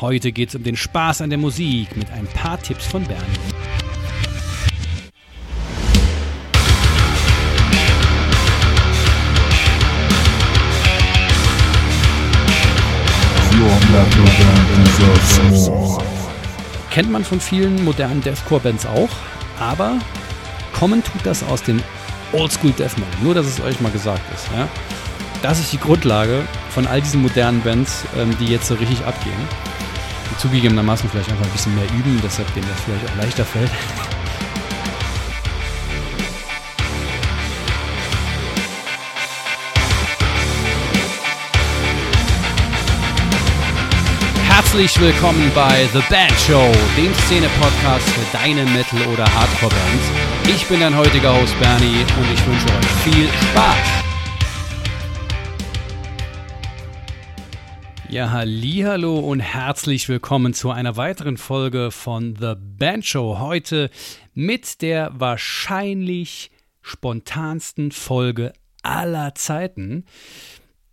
Heute geht es um den Spaß an der Musik mit ein paar Tipps von Bernie. Kennt man von vielen modernen Deathcore-Bands auch, aber kommen tut das aus dem Oldschool Death Metal. Nur, dass es euch mal gesagt ist. Ja? Das ist die Grundlage von all diesen modernen Bands, ähm, die jetzt so richtig abgehen. Zugegebenermaßen vielleicht einfach ein bisschen mehr üben, deshalb denen das vielleicht auch leichter fällt. Herzlich willkommen bei The Band Show, dem Szene-Podcast für deine Metal- oder Hardcore-Bands. Ich bin dein heutiger Host Bernie und ich wünsche euch viel Spaß. Ja, hallo und herzlich willkommen zu einer weiteren Folge von The Band Show. Heute mit der wahrscheinlich spontansten Folge aller Zeiten.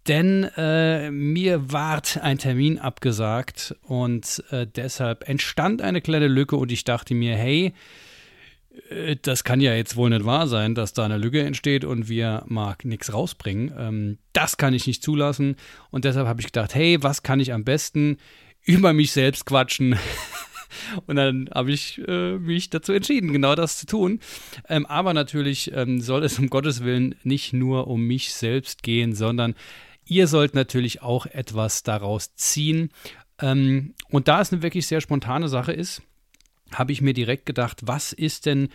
Denn äh, mir ward ein Termin abgesagt und äh, deshalb entstand eine kleine Lücke und ich dachte mir, hey, das kann ja jetzt wohl nicht wahr sein, dass da eine Lücke entsteht und wir mal nichts rausbringen. Ähm, das kann ich nicht zulassen und deshalb habe ich gedacht, hey, was kann ich am besten über mich selbst quatschen? Und dann habe ich äh, mich dazu entschieden, genau das zu tun. Ähm, aber natürlich ähm, soll es um Gottes Willen nicht nur um mich selbst gehen, sondern Ihr sollt natürlich auch etwas daraus ziehen. Ähm, und da es eine wirklich sehr spontane Sache ist, habe ich mir direkt gedacht, was ist denn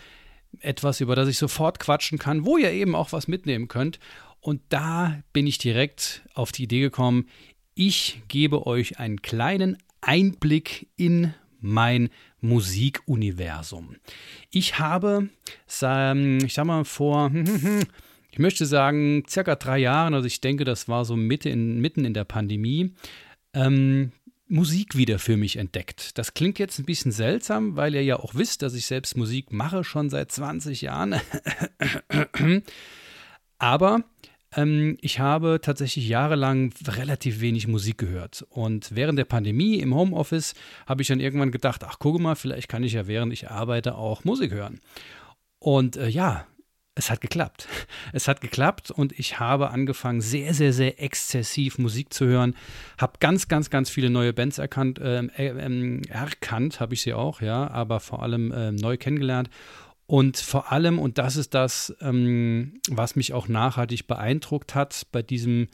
etwas, über das ich sofort quatschen kann, wo ihr eben auch was mitnehmen könnt. Und da bin ich direkt auf die Idee gekommen, ich gebe euch einen kleinen Einblick in mein Musikuniversum. Ich habe, ich sag mal, vor ich möchte sagen, circa drei Jahren, also ich denke, das war so Mitte in, mitten in der Pandemie, ähm, Musik wieder für mich entdeckt. Das klingt jetzt ein bisschen seltsam, weil ihr ja auch wisst, dass ich selbst Musik mache, schon seit 20 Jahren. Aber ähm, ich habe tatsächlich jahrelang relativ wenig Musik gehört. Und während der Pandemie im Homeoffice habe ich dann irgendwann gedacht, ach gucke mal, vielleicht kann ich ja während ich arbeite auch Musik hören. Und äh, ja, es hat geklappt. Es hat geklappt und ich habe angefangen, sehr, sehr, sehr exzessiv Musik zu hören. Habe ganz, ganz, ganz viele neue Bands erkannt. Ähm, äh, äh, erkannt habe ich sie auch, ja, aber vor allem äh, neu kennengelernt. Und vor allem, und das ist das, ähm, was mich auch nachhaltig beeindruckt hat bei diesem,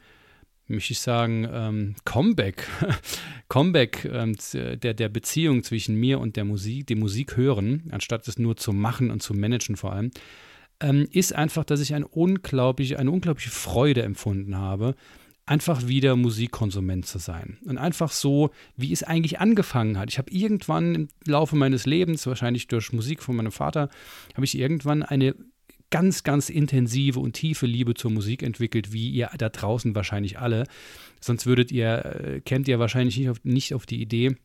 möchte ich sagen, ähm, Comeback, Comeback ähm, der, der Beziehung zwischen mir und der Musik, dem Musik hören, anstatt es nur zu machen und zu managen vor allem ähm, ist einfach, dass ich ein unglaublich, eine unglaubliche Freude empfunden habe, einfach wieder Musikkonsument zu sein. Und einfach so, wie es eigentlich angefangen hat. Ich habe irgendwann im Laufe meines Lebens, wahrscheinlich durch Musik von meinem Vater, habe ich irgendwann eine ganz, ganz intensive und tiefe Liebe zur Musik entwickelt, wie ihr da draußen wahrscheinlich alle. Sonst würdet ihr, äh, kennt ihr wahrscheinlich nicht auf, nicht auf die Idee,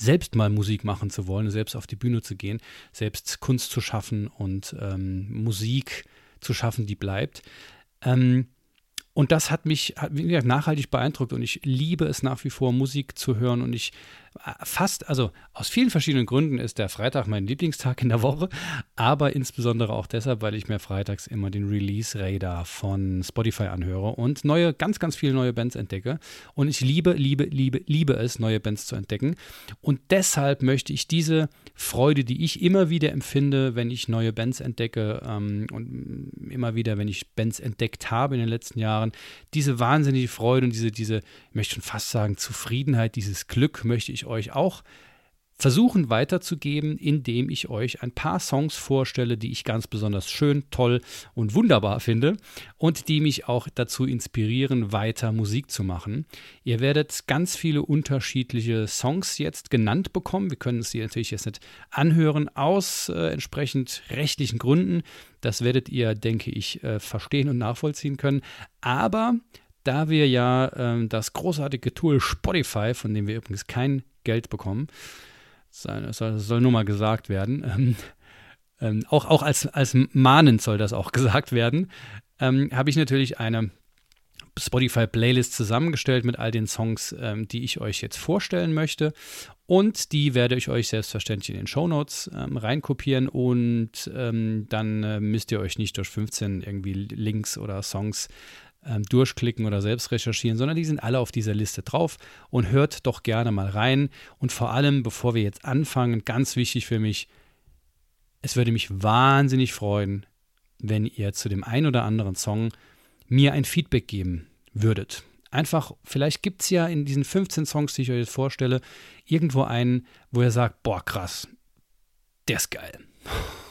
selbst mal Musik machen zu wollen, selbst auf die Bühne zu gehen, selbst Kunst zu schaffen und ähm, Musik zu schaffen, die bleibt. Ähm, und das hat mich hat nachhaltig beeindruckt und ich liebe es nach wie vor, Musik zu hören. Und ich fast, also aus vielen verschiedenen Gründen ist der Freitag mein Lieblingstag in der Woche, aber insbesondere auch deshalb, weil ich mir freitags immer den Release-Radar von Spotify anhöre und neue, ganz, ganz viele neue Bands entdecke. Und ich liebe, liebe, liebe, liebe es, neue Bands zu entdecken. Und deshalb möchte ich diese Freude, die ich immer wieder empfinde, wenn ich neue Bands entdecke ähm, und immer wieder, wenn ich Bands entdeckt habe in den letzten Jahren, diese wahnsinnige Freude und diese, diese, ich möchte schon fast sagen, Zufriedenheit, dieses Glück möchte ich euch auch versuchen weiterzugeben, indem ich euch ein paar Songs vorstelle, die ich ganz besonders schön, toll und wunderbar finde und die mich auch dazu inspirieren, weiter Musik zu machen. Ihr werdet ganz viele unterschiedliche Songs jetzt genannt bekommen. Wir können sie natürlich jetzt nicht anhören aus äh, entsprechend rechtlichen Gründen. Das werdet ihr, denke ich, äh, verstehen und nachvollziehen können. Aber da wir ja äh, das großartige Tool Spotify, von dem wir übrigens kein Geld bekommen, das soll, nur mal gesagt werden. Ähm, ähm, auch auch als, als mahnend soll das auch gesagt werden. Ähm, Habe ich natürlich eine Spotify-Playlist zusammengestellt mit all den Songs, ähm, die ich euch jetzt vorstellen möchte. Und die werde ich euch selbstverständlich in den Shownotes ähm, reinkopieren und ähm, dann äh, müsst ihr euch nicht durch 15 irgendwie Links oder Songs ähm, durchklicken oder selbst recherchieren, sondern die sind alle auf dieser Liste drauf und hört doch gerne mal rein. Und vor allem, bevor wir jetzt anfangen, ganz wichtig für mich, es würde mich wahnsinnig freuen, wenn ihr zu dem ein oder anderen Song mir ein Feedback geben würdet. Einfach, vielleicht gibt es ja in diesen 15 Songs, die ich euch jetzt vorstelle, irgendwo einen, wo ihr sagt, boah, krass, der ist geil.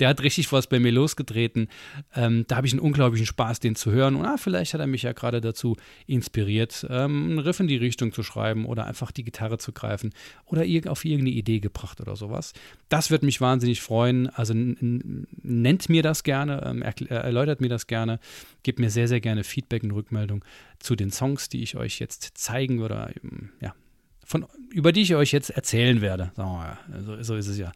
der hat richtig was bei mir losgetreten. Ähm, da habe ich einen unglaublichen Spaß, den zu hören. Und ah, vielleicht hat er mich ja gerade dazu inspiriert, ähm, einen Riff in die Richtung zu schreiben oder einfach die Gitarre zu greifen oder auf irgendeine Idee gebracht oder sowas. Das wird mich wahnsinnig freuen. Also nennt mir das gerne, ähm, äh, erläutert mir das gerne, gebt mir sehr, sehr gerne Feedback und Rückmeldung zu den Songs, die ich euch jetzt zeigen oder ähm, ja, von, über die ich euch jetzt erzählen werde. So, so ist es ja.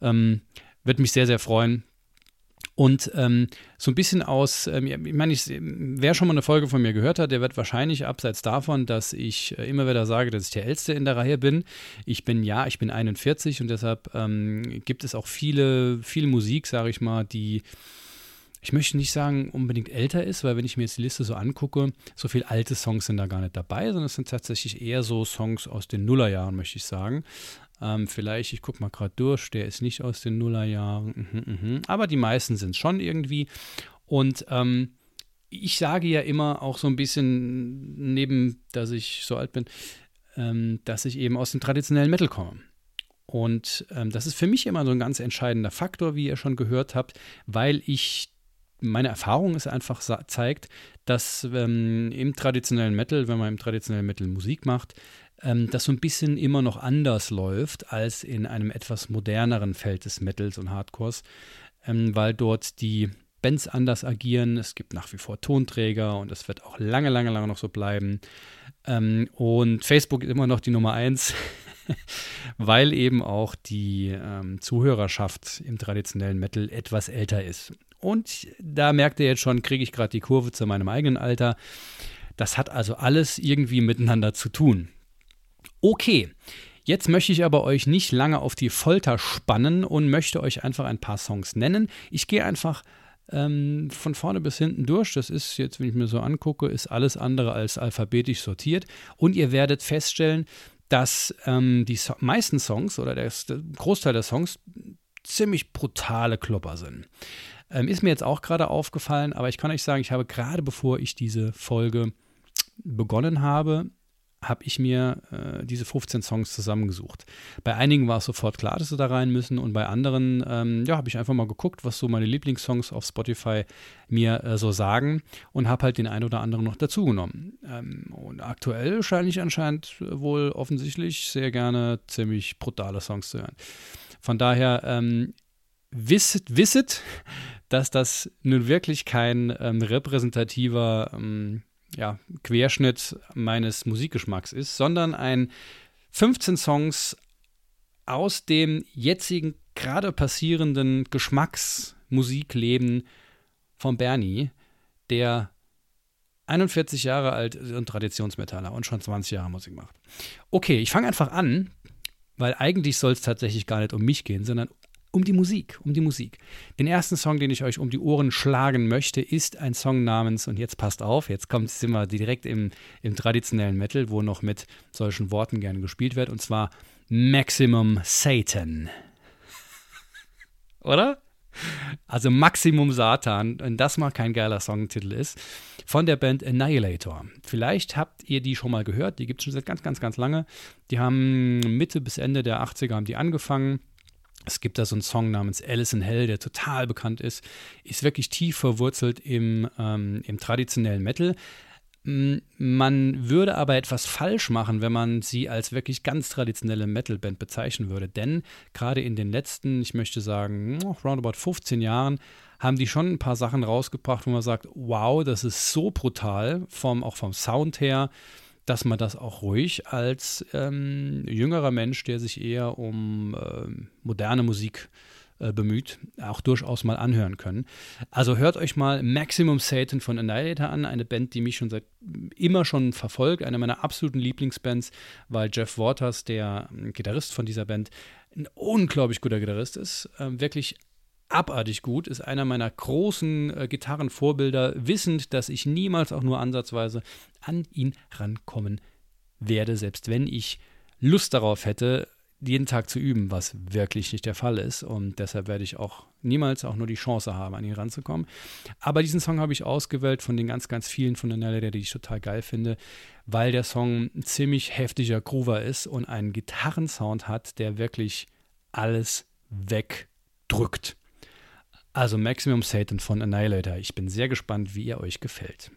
Ähm, würde mich sehr, sehr freuen. Und ähm, so ein bisschen aus, ähm, ich meine, ich, wer schon mal eine Folge von mir gehört hat, der wird wahrscheinlich abseits davon, dass ich äh, immer wieder sage, dass ich der Älteste in der Reihe bin. Ich bin, ja, ich bin 41 und deshalb ähm, gibt es auch viele, viel Musik, sage ich mal, die ich möchte nicht sagen, unbedingt älter ist, weil wenn ich mir jetzt die Liste so angucke, so viele alte Songs sind da gar nicht dabei, sondern es sind tatsächlich eher so Songs aus den Nullerjahren, möchte ich sagen. Ähm, vielleicht, ich gucke mal gerade durch, der ist nicht aus den Nullerjahren, mhm, mhm. aber die meisten sind schon irgendwie. Und ähm, ich sage ja immer auch so ein bisschen, neben, dass ich so alt bin, ähm, dass ich eben aus dem traditionellen Metal komme. Und ähm, das ist für mich immer so ein ganz entscheidender Faktor, wie ihr schon gehört habt, weil ich meine Erfahrung ist einfach zeigt, dass ähm, im traditionellen Metal, wenn man im traditionellen Metal Musik macht, ähm, das so ein bisschen immer noch anders läuft als in einem etwas moderneren Feld des Metals und Hardcores, ähm, weil dort die Bands anders agieren. Es gibt nach wie vor Tonträger und es wird auch lange, lange, lange noch so bleiben. Ähm, und Facebook ist immer noch die Nummer eins, weil eben auch die ähm, Zuhörerschaft im traditionellen Metal etwas älter ist. Und da merkt ihr jetzt schon, kriege ich gerade die Kurve zu meinem eigenen Alter. Das hat also alles irgendwie miteinander zu tun. Okay, jetzt möchte ich aber euch nicht lange auf die Folter spannen und möchte euch einfach ein paar Songs nennen. Ich gehe einfach ähm, von vorne bis hinten durch. Das ist jetzt, wenn ich mir so angucke, ist alles andere als alphabetisch sortiert. Und ihr werdet feststellen, dass ähm, die so meisten Songs oder der, der Großteil der Songs ziemlich brutale Klopper sind. Ähm, ist mir jetzt auch gerade aufgefallen, aber ich kann euch sagen, ich habe gerade bevor ich diese Folge begonnen habe, habe ich mir äh, diese 15 Songs zusammengesucht. Bei einigen war es sofort klar, dass sie da rein müssen und bei anderen, ähm, ja, habe ich einfach mal geguckt, was so meine Lieblingssongs auf Spotify mir äh, so sagen und habe halt den einen oder anderen noch dazugenommen. Ähm, und aktuell scheine ich anscheinend wohl offensichtlich sehr gerne ziemlich brutale Songs zu hören. Von daher, ähm, wisset, wisset, dass das nun wirklich kein ähm, repräsentativer ähm, ja, Querschnitt meines Musikgeschmacks ist, sondern ein 15 Songs aus dem jetzigen gerade passierenden Geschmacksmusikleben von Bernie, der 41 Jahre alt und Traditionsmetaller und schon 20 Jahre Musik macht. Okay, ich fange einfach an, weil eigentlich soll es tatsächlich gar nicht um mich gehen, sondern um die Musik, um die Musik. Den ersten Song, den ich euch um die Ohren schlagen möchte, ist ein Song namens, und jetzt passt auf, jetzt kommt, sind wir direkt im, im traditionellen Metal, wo noch mit solchen Worten gerne gespielt wird, und zwar Maximum Satan. Oder? Also Maximum Satan, wenn das mal kein geiler Songtitel ist, von der Band Annihilator. Vielleicht habt ihr die schon mal gehört, die gibt es schon seit ganz, ganz, ganz lange. Die haben Mitte bis Ende der 80er haben die angefangen es gibt da so einen Song namens Alice in Hell, der total bekannt ist, ist wirklich tief verwurzelt im, ähm, im traditionellen Metal. Man würde aber etwas falsch machen, wenn man sie als wirklich ganz traditionelle Metal-Band bezeichnen würde. Denn gerade in den letzten, ich möchte sagen, roundabout 15 Jahren, haben die schon ein paar Sachen rausgebracht, wo man sagt, wow, das ist so brutal, vom, auch vom Sound her dass man das auch ruhig als ähm, jüngerer Mensch, der sich eher um äh, moderne Musik äh, bemüht, auch durchaus mal anhören können. Also hört euch mal Maximum Satan von Annihilator an, eine Band, die mich schon seit immer schon verfolgt, eine meiner absoluten Lieblingsbands, weil Jeff Waters, der ähm, Gitarrist von dieser Band, ein unglaublich guter Gitarrist ist, äh, wirklich abartig gut, ist einer meiner großen äh, Gitarrenvorbilder, wissend, dass ich niemals auch nur ansatzweise an ihn rankommen werde, selbst wenn ich Lust darauf hätte, jeden Tag zu üben, was wirklich nicht der Fall ist. Und deshalb werde ich auch niemals auch nur die Chance haben, an ihn ranzukommen. Aber diesen Song habe ich ausgewählt von den ganz, ganz vielen von den Nelly, die ich total geil finde, weil der Song ein ziemlich heftiger Groover ist und einen Gitarrensound hat, der wirklich alles wegdrückt. Also Maximum Satan von Annihilator. Ich bin sehr gespannt, wie er euch gefällt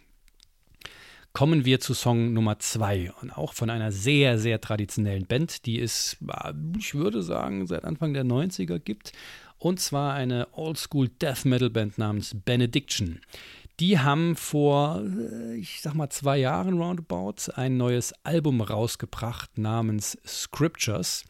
kommen wir zu Song Nummer zwei und auch von einer sehr, sehr traditionellen Band, die es, ich würde sagen, seit Anfang der 90er gibt. Und zwar eine Oldschool Death Metal Band namens Benediction. Die haben vor, ich sag mal, zwei Jahren roundabout ein neues Album rausgebracht namens Scriptures.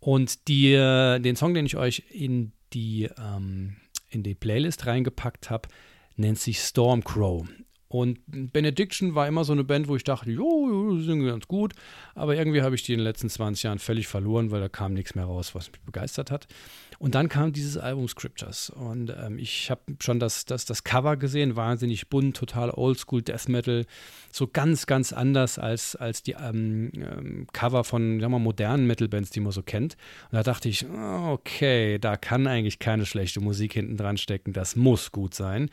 Und die, den Song, den ich euch in die, ähm, in die Playlist reingepackt habe, nennt sich Stormcrow. Und Benediction war immer so eine Band, wo ich dachte, jo, die sind ganz gut. Aber irgendwie habe ich die in den letzten 20 Jahren völlig verloren, weil da kam nichts mehr raus, was mich begeistert hat. Und dann kam dieses Album Scriptures. Und ähm, ich habe schon das, das, das Cover gesehen, wahnsinnig bunt, total oldschool Death Metal. So ganz, ganz anders als, als die ähm, ähm, Cover von sagen wir, modernen Metal-Bands, die man so kennt. Und da dachte ich, okay, da kann eigentlich keine schlechte Musik hinten dran stecken. Das muss gut sein.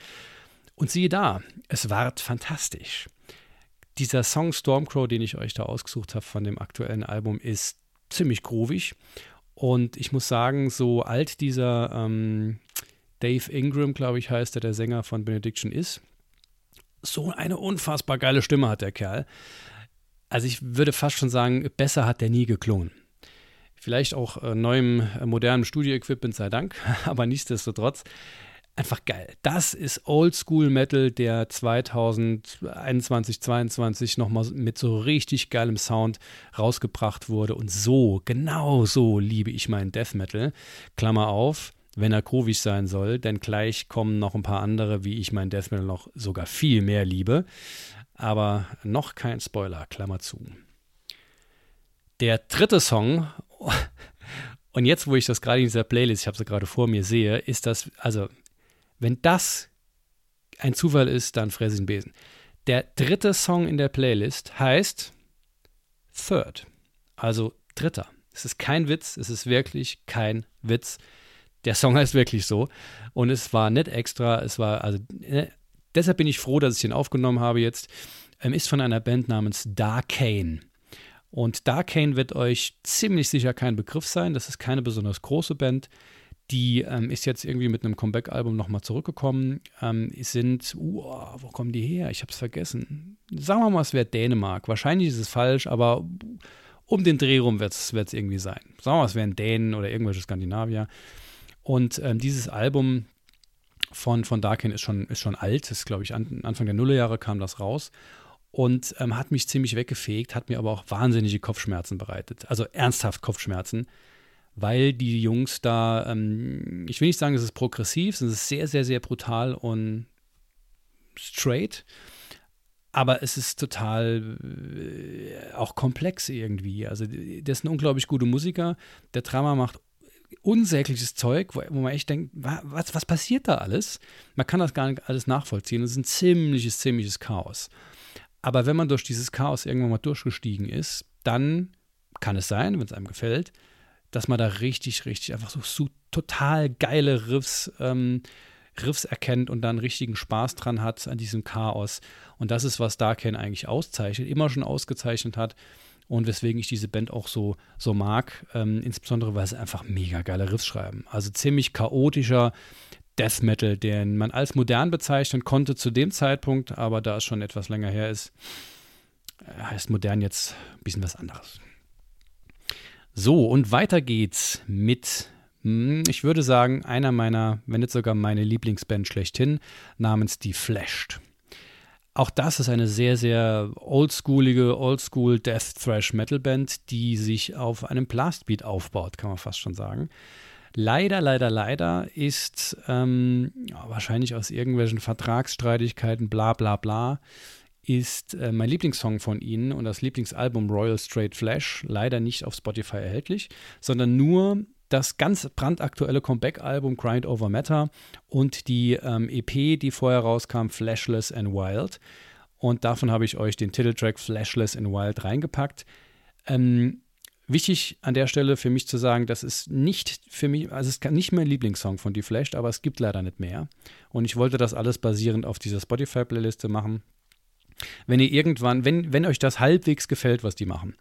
Und siehe da, es ward fantastisch. Dieser Song Stormcrow, den ich euch da ausgesucht habe von dem aktuellen Album, ist ziemlich groovig. Und ich muss sagen, so alt dieser ähm, Dave Ingram, glaube ich, heißt er, der Sänger von Benediction ist, so eine unfassbar geile Stimme hat der Kerl. Also ich würde fast schon sagen, besser hat der nie geklungen. Vielleicht auch äh, neuem, äh, modernem Studio-Equipment sei Dank, aber nichtsdestotrotz einfach geil. Das ist Oldschool Metal, der 2021, 2022 nochmal mit so richtig geilem Sound rausgebracht wurde. Und so, genau so liebe ich meinen Death Metal. Klammer auf, wenn er groovig sein soll, denn gleich kommen noch ein paar andere, wie ich meinen Death Metal noch sogar viel mehr liebe. Aber noch kein Spoiler, Klammer zu. Der dritte Song, und jetzt, wo ich das gerade in dieser Playlist, ich habe sie gerade vor mir sehe, ist das, also wenn das ein Zufall ist, dann fresse ich einen Besen. Der dritte Song in der Playlist heißt Third, also dritter. Es ist kein Witz, es ist wirklich kein Witz. Der Song heißt wirklich so. Und es war nicht extra, es war, also, äh, deshalb bin ich froh, dass ich den aufgenommen habe jetzt. Ähm, ist von einer Band namens Darkane. Und Darkane wird euch ziemlich sicher kein Begriff sein. Das ist keine besonders große Band. Die ähm, ist jetzt irgendwie mit einem Comeback-Album nochmal zurückgekommen. Ähm, sind, uh, wo kommen die her? Ich habe es vergessen. Sagen wir mal, es wäre Dänemark. Wahrscheinlich ist es falsch, aber um den Dreh rum wird es irgendwie sein. Sagen wir mal, es wären Dänen oder irgendwelche Skandinavier. Und ähm, dieses Album von, von Darkin ist schon, ist schon alt. ist, glaube ich, an, Anfang der Nullerjahre kam das raus. Und ähm, hat mich ziemlich weggefegt, hat mir aber auch wahnsinnige Kopfschmerzen bereitet. Also ernsthaft Kopfschmerzen weil die Jungs da, ähm, ich will nicht sagen, es ist progressiv, es ist sehr, sehr, sehr brutal und straight, aber es ist total äh, auch komplex irgendwie. Also, das ist ein unglaublich guter Musiker. Der Drama macht unsägliches Zeug, wo, wo man echt denkt, was, was passiert da alles? Man kann das gar nicht alles nachvollziehen. Es ist ein ziemliches, ziemliches Chaos. Aber wenn man durch dieses Chaos irgendwann mal durchgestiegen ist, dann kann es sein, wenn es einem gefällt, dass man da richtig, richtig einfach so, so total geile Riffs, ähm, Riffs erkennt und dann richtigen Spaß dran hat an diesem Chaos. Und das ist, was Darken eigentlich auszeichnet, immer schon ausgezeichnet hat und weswegen ich diese Band auch so, so mag, ähm, insbesondere weil sie einfach mega geile Riffs schreiben. Also ziemlich chaotischer Death Metal, den man als modern bezeichnen konnte zu dem Zeitpunkt, aber da es schon etwas länger her ist, äh, heißt modern jetzt ein bisschen was anderes. So, und weiter geht's mit, hm, ich würde sagen, einer meiner, wenn nicht sogar meine Lieblingsband schlechthin, namens Die Flashed. Auch das ist eine sehr, sehr oldschoolige, oldschool Death Thrash Metal Band, die sich auf einem Blastbeat aufbaut, kann man fast schon sagen. Leider, leider, leider ist ähm, wahrscheinlich aus irgendwelchen Vertragsstreitigkeiten, bla bla bla, ist äh, mein Lieblingssong von ihnen und das Lieblingsalbum Royal Straight Flash leider nicht auf Spotify erhältlich, sondern nur das ganz brandaktuelle Comeback-Album Grind Over Matter und die ähm, EP, die vorher rauskam, Flashless and Wild. Und davon habe ich euch den Titeltrack Flashless and Wild reingepackt. Ähm, wichtig an der Stelle für mich zu sagen, das ist nicht für mich, also es ist nicht mein Lieblingssong von Die Flashed, aber es gibt leider nicht mehr. Und ich wollte das alles basierend auf dieser Spotify-Playliste machen. Wenn ihr irgendwann, wenn, wenn euch das halbwegs gefällt, was die machen,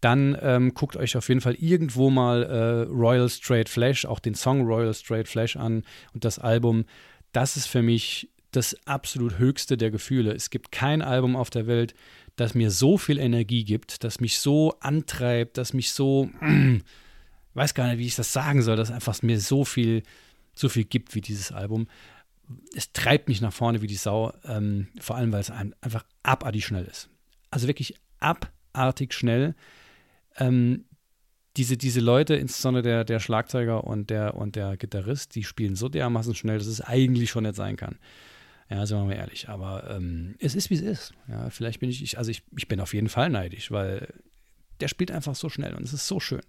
dann ähm, guckt euch auf jeden Fall irgendwo mal äh, Royal Straight Flash, auch den Song Royal Straight Flash an und das Album. Das ist für mich das absolut höchste der Gefühle. Es gibt kein Album auf der Welt, das mir so viel Energie gibt, das mich so antreibt, das mich so, mm, weiß gar nicht, wie ich das sagen soll, dass einfach mir so viel, so viel gibt wie dieses Album. Es treibt mich nach vorne wie die Sau, ähm, vor allem weil es einfach abartig schnell ist. Also wirklich abartig schnell ähm, diese, diese Leute, insbesondere der, der Schlagzeuger und der, und der Gitarrist, die spielen so dermaßen schnell, dass es eigentlich schon nicht sein kann. Ja, sind wir mal ehrlich. Aber ähm, es ist, wie es ist. Ja, vielleicht bin ich, also ich, ich bin auf jeden Fall neidisch, weil der spielt einfach so schnell und es ist so schön.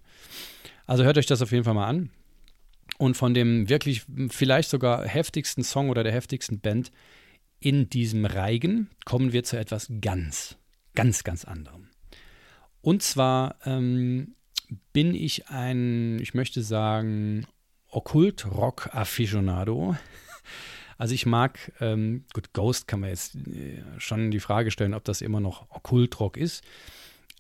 Also hört euch das auf jeden Fall mal an. Und von dem wirklich vielleicht sogar heftigsten Song oder der heftigsten Band in diesem Reigen kommen wir zu etwas ganz, ganz, ganz anderem. Und zwar ähm, bin ich ein, ich möchte sagen, Okkult-Rock-Afficionado. Also ich mag, ähm, gut, Ghost kann man jetzt äh, schon die Frage stellen, ob das immer noch Okkult-Rock ist.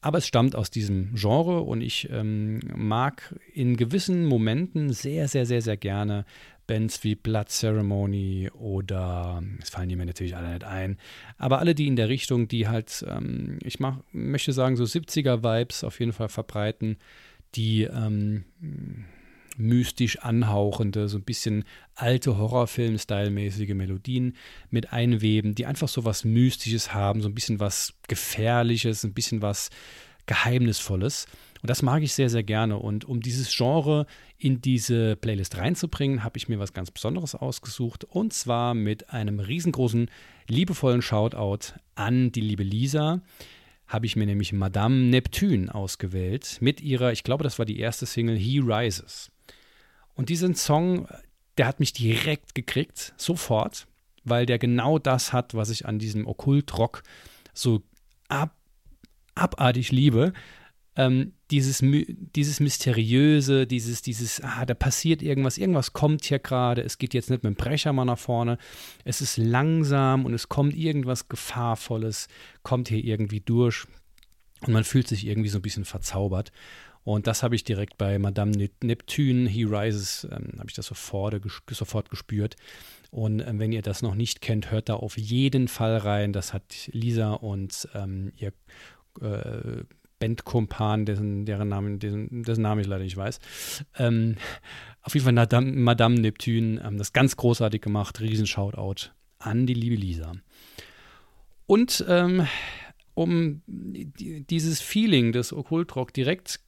Aber es stammt aus diesem Genre und ich ähm, mag in gewissen Momenten sehr, sehr, sehr, sehr gerne Bands wie Blood Ceremony oder, es fallen die mir natürlich alle nicht ein, aber alle, die in der Richtung, die halt, ähm, ich mach, möchte sagen, so 70er-Vibes auf jeden Fall verbreiten, die ähm, mystisch anhauchende, so ein bisschen alte Horrorfilm-Style-mäßige Melodien mit einweben, die einfach so was Mystisches haben, so ein bisschen was Gefährliches, ein bisschen was Geheimnisvolles. Und das mag ich sehr, sehr gerne. Und um dieses Genre in diese Playlist reinzubringen, habe ich mir was ganz Besonderes ausgesucht. Und zwar mit einem riesengroßen, liebevollen Shoutout an die liebe Lisa. Habe ich mir nämlich Madame Neptune ausgewählt mit ihrer, ich glaube, das war die erste Single He Rises. Und diesen Song, der hat mich direkt gekriegt, sofort, weil der genau das hat, was ich an diesem Okkult-Rock so ab, abartig liebe ähm, dieses, dieses Mysteriöse, dieses, dieses, ah, da passiert irgendwas, irgendwas kommt hier gerade, es geht jetzt nicht mit dem Brecher mal nach vorne, es ist langsam und es kommt irgendwas Gefahrvolles, kommt hier irgendwie durch und man fühlt sich irgendwie so ein bisschen verzaubert. Und das habe ich direkt bei Madame Neptune, He Rises, ähm, habe ich das sofort, sofort gespürt. Und ähm, wenn ihr das noch nicht kennt, hört da auf jeden Fall rein. Das hat Lisa und ähm, ihr äh, Bandkumpan, dessen, deren Namen, dessen, dessen Namen ich leider nicht weiß. Ähm, auf jeden Fall Madame, Madame Neptune, ähm, das ganz großartig gemacht, riesen Shoutout an die liebe Lisa. Und ähm, um dieses Feeling des Okkultrock direkt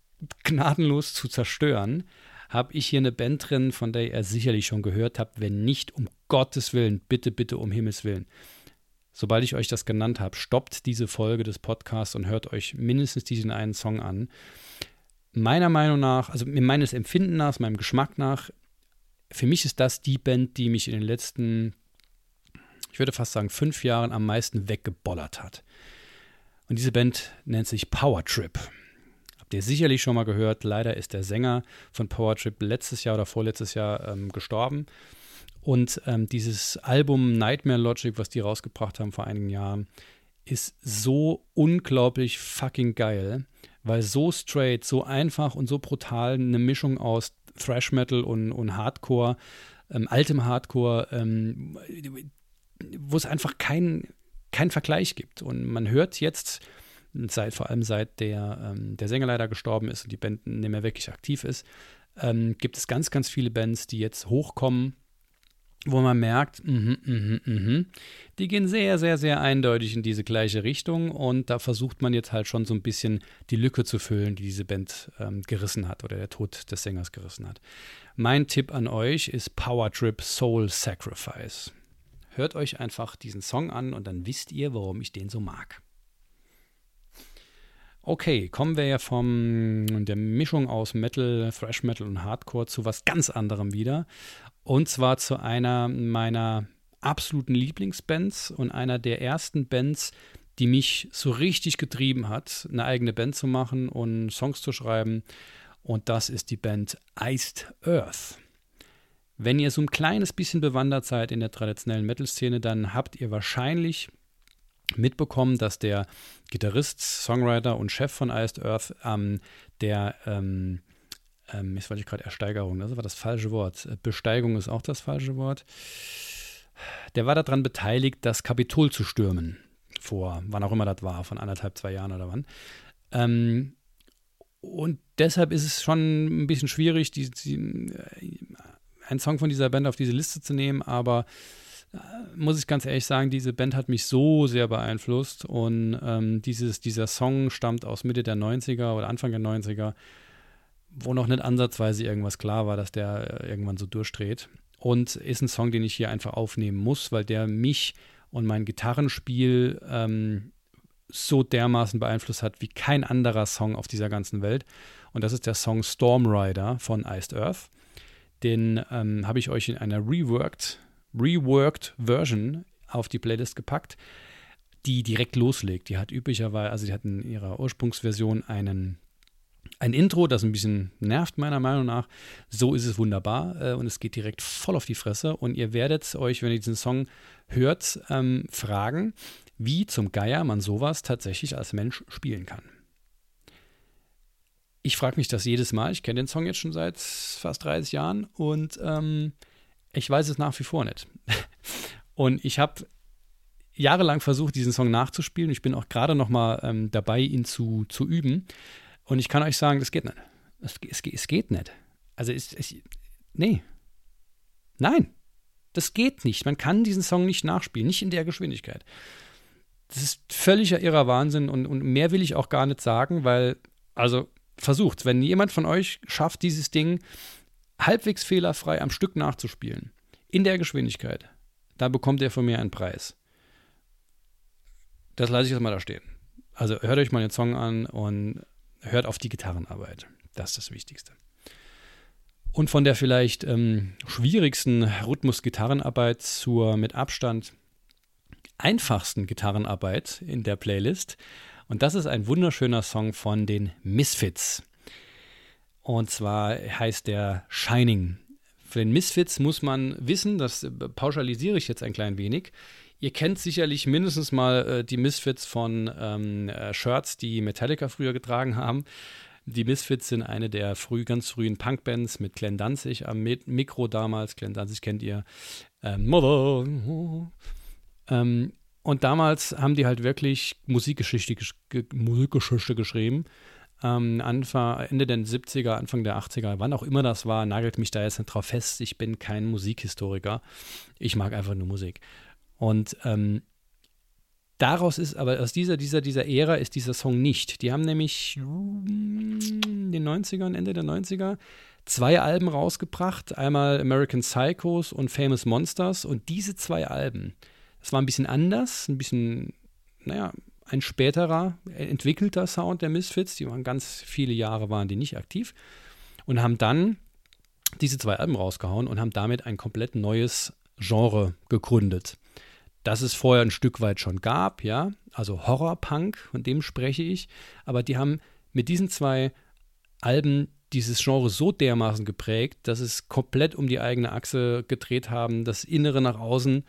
gnadenlos zu zerstören, habe ich hier eine Band drin, von der ihr sicherlich schon gehört habt. Wenn nicht, um Gottes Willen, bitte, bitte, um Himmels Willen sobald ich euch das genannt habe, stoppt diese Folge des Podcasts und hört euch mindestens diesen einen Song an. Meiner Meinung nach, also meines Empfinden nach, meinem Geschmack nach, für mich ist das die Band, die mich in den letzten, ich würde fast sagen, fünf Jahren am meisten weggebollert hat. Und diese Band nennt sich Power Trip. Habt ihr sicherlich schon mal gehört. Leider ist der Sänger von Power Trip letztes Jahr oder vorletztes Jahr ähm, gestorben. Und ähm, dieses Album Nightmare Logic, was die rausgebracht haben vor einigen Jahren, ist so unglaublich fucking geil, weil so straight, so einfach und so brutal eine Mischung aus Thrash Metal und, und Hardcore, ähm, altem Hardcore, ähm, wo es einfach keinen kein Vergleich gibt. Und man hört jetzt, seit, vor allem seit der, ähm, der Sänger leider gestorben ist und die Band nicht mehr wirklich aktiv ist, ähm, gibt es ganz, ganz viele Bands, die jetzt hochkommen wo man merkt, mh, mh, mh, die gehen sehr, sehr, sehr eindeutig in diese gleiche Richtung und da versucht man jetzt halt schon so ein bisschen die Lücke zu füllen, die diese Band ähm, gerissen hat oder der Tod des Sängers gerissen hat. Mein Tipp an euch ist Power Trip Soul Sacrifice. Hört euch einfach diesen Song an und dann wisst ihr, warum ich den so mag. Okay, kommen wir ja von der Mischung aus Metal, Thrash Metal und Hardcore zu was ganz anderem wieder. Und zwar zu einer meiner absoluten Lieblingsbands und einer der ersten Bands, die mich so richtig getrieben hat, eine eigene Band zu machen und Songs zu schreiben. Und das ist die Band Iced Earth. Wenn ihr so ein kleines bisschen bewandert seid in der traditionellen Metal-Szene, dann habt ihr wahrscheinlich mitbekommen, dass der Gitarrist, Songwriter und Chef von Iced Earth, ähm, der ähm, ähm, jetzt wollte ich gerade Ersteigerung, das war das falsche Wort. Besteigung ist auch das falsche Wort. Der war daran beteiligt, das Kapitol zu stürmen. Vor wann auch immer das war, von anderthalb, zwei Jahren oder wann. Ähm, und deshalb ist es schon ein bisschen schwierig, die, die, äh, einen Song von dieser Band auf diese Liste zu nehmen, aber muss ich ganz ehrlich sagen, diese Band hat mich so sehr beeinflusst und ähm, dieses, dieser Song stammt aus Mitte der 90er oder Anfang der 90er wo noch nicht ansatzweise irgendwas klar war, dass der äh, irgendwann so durchdreht. Und ist ein Song, den ich hier einfach aufnehmen muss, weil der mich und mein Gitarrenspiel ähm, so dermaßen beeinflusst hat wie kein anderer Song auf dieser ganzen Welt. Und das ist der Song Storm Rider von Iced Earth. Den ähm, habe ich euch in einer reworked, reworked Version auf die Playlist gepackt, die direkt loslegt. Die hat üblicherweise, also die hat in ihrer Ursprungsversion einen ein Intro, das ein bisschen nervt, meiner Meinung nach. So ist es wunderbar äh, und es geht direkt voll auf die Fresse. Und ihr werdet euch, wenn ihr diesen Song hört, ähm, fragen, wie zum Geier man sowas tatsächlich als Mensch spielen kann. Ich frage mich das jedes Mal. Ich kenne den Song jetzt schon seit fast 30 Jahren und ähm, ich weiß es nach wie vor nicht. und ich habe jahrelang versucht, diesen Song nachzuspielen. Ich bin auch gerade noch mal ähm, dabei, ihn zu, zu üben. Und ich kann euch sagen, das geht nicht. Es, es, es geht nicht. Also, es, es, nee. Nein. Das geht nicht. Man kann diesen Song nicht nachspielen, nicht in der Geschwindigkeit. Das ist völliger irrer Wahnsinn und, und mehr will ich auch gar nicht sagen, weil, also versucht, wenn jemand von euch schafft, dieses Ding halbwegs fehlerfrei am Stück nachzuspielen, in der Geschwindigkeit, dann bekommt er von mir einen Preis. Das lasse ich jetzt mal da stehen. Also hört euch mal den Song an und hört auf die Gitarrenarbeit. Das ist das Wichtigste. Und von der vielleicht ähm, schwierigsten Rhythmus-Gitarrenarbeit zur mit Abstand einfachsten Gitarrenarbeit in der Playlist. Und das ist ein wunderschöner Song von den Misfits. Und zwar heißt der Shining. Für den Misfits muss man wissen, das pauschalisiere ich jetzt ein klein wenig. Ihr kennt sicherlich mindestens mal äh, die Misfits von ähm, äh, Shirts, die Metallica früher getragen haben. Die Misfits sind eine der früh, ganz frühen Punkbands mit Glenn Danzig am Mikro damals. Glenn Danzig kennt ihr. Ähm, Mother. Ähm, und damals haben die halt wirklich Musikgeschichte, Musikgeschichte geschrieben. Ähm, Anfang, Ende der 70er, Anfang der 80er, wann auch immer das war, nagelt mich da jetzt nicht drauf fest. Ich bin kein Musikhistoriker. Ich mag einfach nur Musik. Und ähm, daraus ist, aber aus dieser, dieser, dieser Ära ist dieser Song nicht. Die haben nämlich in den 90ern, Ende der 90er, zwei Alben rausgebracht. Einmal American Psychos und Famous Monsters. Und diese zwei Alben, das war ein bisschen anders, ein bisschen, naja, ein späterer, entwickelter Sound der Misfits. Die waren ganz viele Jahre, waren die nicht aktiv. Und haben dann diese zwei Alben rausgehauen und haben damit ein komplett neues Genre gegründet das es vorher ein Stück weit schon gab, ja, also Horrorpunk, von dem spreche ich, aber die haben mit diesen zwei Alben dieses Genre so dermaßen geprägt, dass es komplett um die eigene Achse gedreht haben, das Innere nach außen,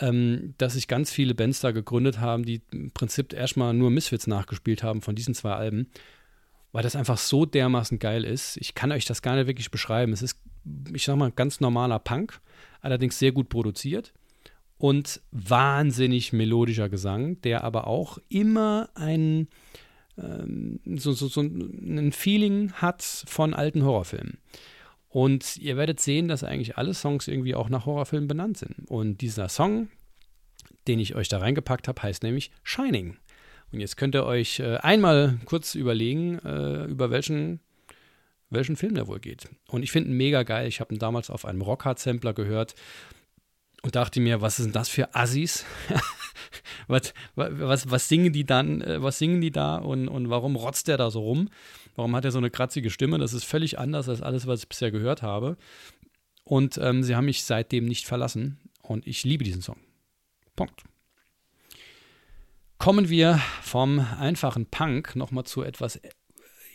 ähm, dass sich ganz viele Bands da gegründet haben, die im Prinzip erstmal nur Misfits nachgespielt haben von diesen zwei Alben, weil das einfach so dermaßen geil ist. Ich kann euch das gar nicht wirklich beschreiben. Es ist, ich sag mal, ganz normaler Punk, allerdings sehr gut produziert und wahnsinnig melodischer Gesang, der aber auch immer ein, ähm, so, so, so ein Feeling hat von alten Horrorfilmen. Und ihr werdet sehen, dass eigentlich alle Songs irgendwie auch nach Horrorfilmen benannt sind. Und dieser Song, den ich euch da reingepackt habe, heißt nämlich Shining. Und jetzt könnt ihr euch äh, einmal kurz überlegen, äh, über welchen, welchen Film der wohl geht. Und ich finde ihn mega geil. Ich habe ihn damals auf einem Rockhard-Sampler gehört und dachte mir, was sind das für Assis? was, was, was singen die dann, äh, was singen die da und, und warum rotzt der da so rum? Warum hat er so eine kratzige Stimme? Das ist völlig anders als alles, was ich bisher gehört habe. Und ähm, sie haben mich seitdem nicht verlassen und ich liebe diesen Song. Punkt. Kommen wir vom einfachen Punk nochmal zu etwas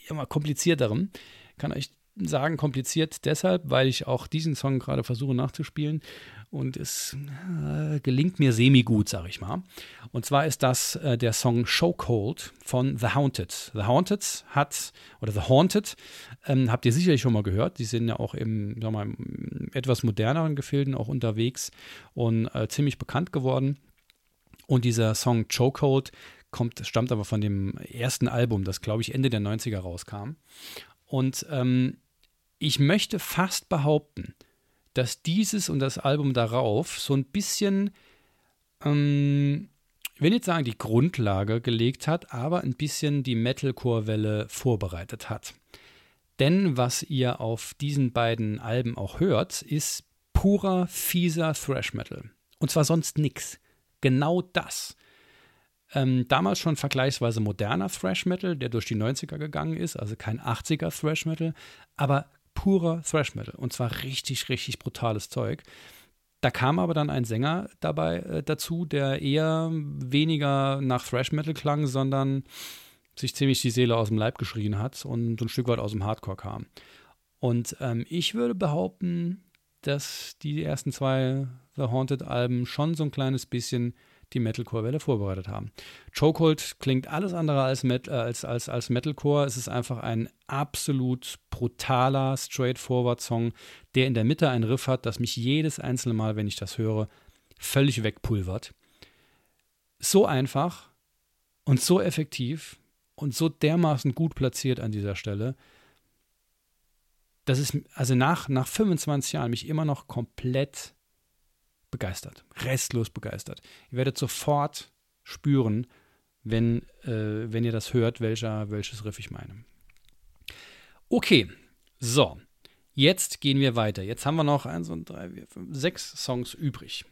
ja, komplizierterem. Ich kann euch sagen, kompliziert deshalb, weil ich auch diesen Song gerade versuche nachzuspielen und es äh, gelingt mir semi-gut, sag ich mal. Und zwar ist das äh, der Song Chokehold von The Haunted. The Haunted hat, oder The Haunted, ähm, habt ihr sicherlich schon mal gehört. Die sind ja auch im, sag mal, etwas moderneren Gefilden auch unterwegs und äh, ziemlich bekannt geworden. Und dieser Song Chokehold kommt, stammt aber von dem ersten Album, das glaube ich Ende der 90er rauskam. Und ähm, ich möchte fast behaupten, dass dieses und das Album darauf so ein bisschen, ähm, ich will nicht sagen, die Grundlage gelegt hat, aber ein bisschen die Metalcore-Welle vorbereitet hat. Denn was ihr auf diesen beiden Alben auch hört, ist purer, fieser Thrash Metal. Und zwar sonst nix. Genau das. Ähm, damals schon vergleichsweise moderner Thrash Metal, der durch die 90er gegangen ist, also kein 80er Thrash Metal, aber purer Thrash Metal. Und zwar richtig, richtig brutales Zeug. Da kam aber dann ein Sänger dabei äh, dazu, der eher weniger nach Thrash Metal klang, sondern sich ziemlich die Seele aus dem Leib geschrien hat und ein Stück weit aus dem Hardcore kam. Und ähm, ich würde behaupten, dass die ersten zwei The Haunted Alben schon so ein kleines bisschen die Metalcore-Welle vorbereitet haben. Chokehold klingt alles andere als, Met äh, als, als, als Metalcore. Es ist einfach ein absolut brutaler, straightforward Song, der in der Mitte einen Riff hat, das mich jedes einzelne Mal, wenn ich das höre, völlig wegpulvert. So einfach und so effektiv und so dermaßen gut platziert an dieser Stelle, dass es also nach, nach 25 Jahren mich immer noch komplett begeistert, restlos begeistert. Ihr werdet sofort spüren, wenn, äh, wenn ihr das hört, welcher, welches Riff ich meine. Okay, so, jetzt gehen wir weiter. Jetzt haben wir noch eins und drei, vier, fünf, sechs Songs übrig.